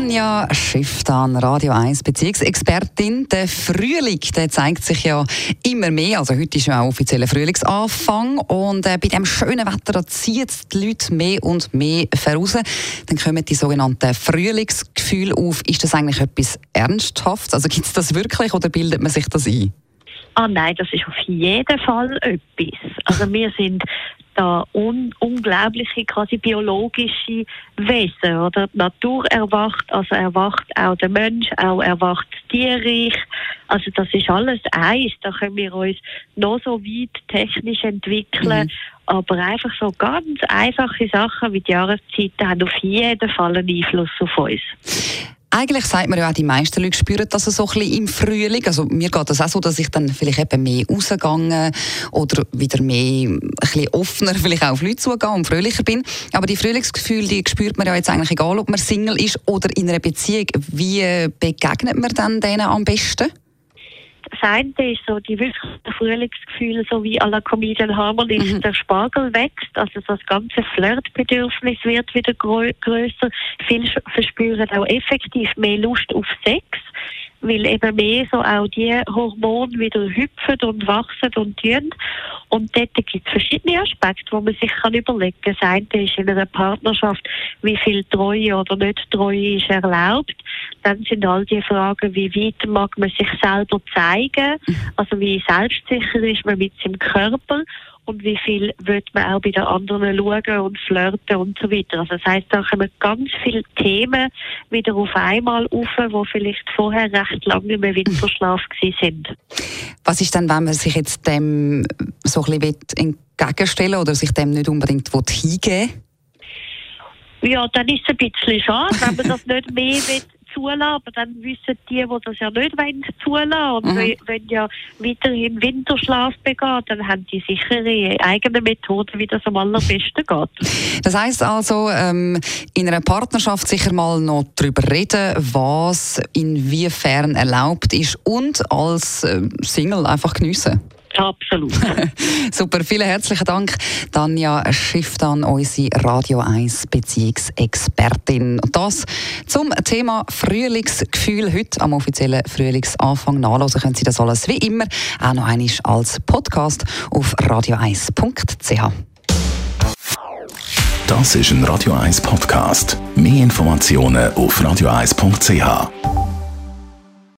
Tanja Schifftan, Radio 1 Beziehungsexpertin. Der Frühling der zeigt sich ja immer mehr. Also heute ist ja auch offizieller Frühlingsanfang. Und äh, bei dem schönen Wetter es die Leute mehr und mehr voraus. Dann kommen die sogenannten Frühlingsgefühle auf. Ist das eigentlich etwas Ernsthaftes? Also gibt es das wirklich oder bildet man sich das ein? Ah nein, das ist auf jeden Fall etwas. Also wir sind da un unglaubliche quasi biologische Wesen, oder? Die Natur erwacht, also erwacht auch der Mensch, auch erwacht das Tierreich. Also das ist alles eins. Da können wir uns noch so weit technisch entwickeln. Aber einfach so ganz einfache Sachen wie die Jahreszeiten haben auf jeden Fall einen Einfluss auf uns. Eigentlich sagt man ja auch, die meisten Leute spüren das so ein bisschen im Frühling. Also mir geht das auch so, dass ich dann vielleicht eben mehr rausgehe oder wieder mehr, ein bisschen offener vielleicht auch auf Leute zugehe und fröhlicher bin. Aber die Frühlingsgefühle, die spürt man ja jetzt eigentlich egal, ob man Single ist oder in einer Beziehung. Wie begegnet man dann denen am besten? Das eine ist so die wirklichen Frühlingsgefühle, so wie à la Comedian Harmony, Mhm. der Spargel wächst, also das ganze Flirtbedürfnis wird wieder grö größer. Viele verspüren auch effektiv mehr Lust auf Sex, weil eben mehr so auch die Hormone wieder hüpfen und wachsen und tun. Und dort gibt es verschiedene Aspekte, wo man sich kann überlegen kann. Das eine ist in einer Partnerschaft, wie viel Treue oder nicht Treue ist erlaubt. Dann sind all die Fragen, wie weit mag man sich selber zeigen, also wie selbstsicher ist man mit seinem Körper und wie viel wird man auch bei den anderen schauen und flirten und so weiter. Also das heisst, da kommen ganz viele Themen wieder auf einmal auf, die vielleicht vorher recht lange im Winterschlaf sind. Was ist dann, wenn man sich jetzt dem so ein bisschen entgegenstellen will oder sich dem nicht unbedingt will hingeben Ja, dann ist es ein bisschen schade, wenn man das nicht mehr will zulassen, aber dann wissen die, die das ja nicht wollen, zulassen und Mhm. wenn, ja weiterhin Winterschlaf begeht, dann haben die sicher ihre eigene Methode, wie das am allerbesten geht. Das heißt also, ähm, in einer Partnerschaft sicher mal noch darüber reden, was inwiefern erlaubt ist und als äh, Single einfach geniessen. Absolut. Super, vielen herzlichen Dank, Tanja Schifftan, unsere Radio 1 Beziehungsexpertin. Und das zum Thema Frühlingsgefühl. Heute am offiziellen Frühlingsanfang nachlesen können Sie das alles wie immer auch noch einmal als Podcast auf radio1.ch. Das ist ein Radio 1 Podcast. Mehr Informationen auf radio1.ch.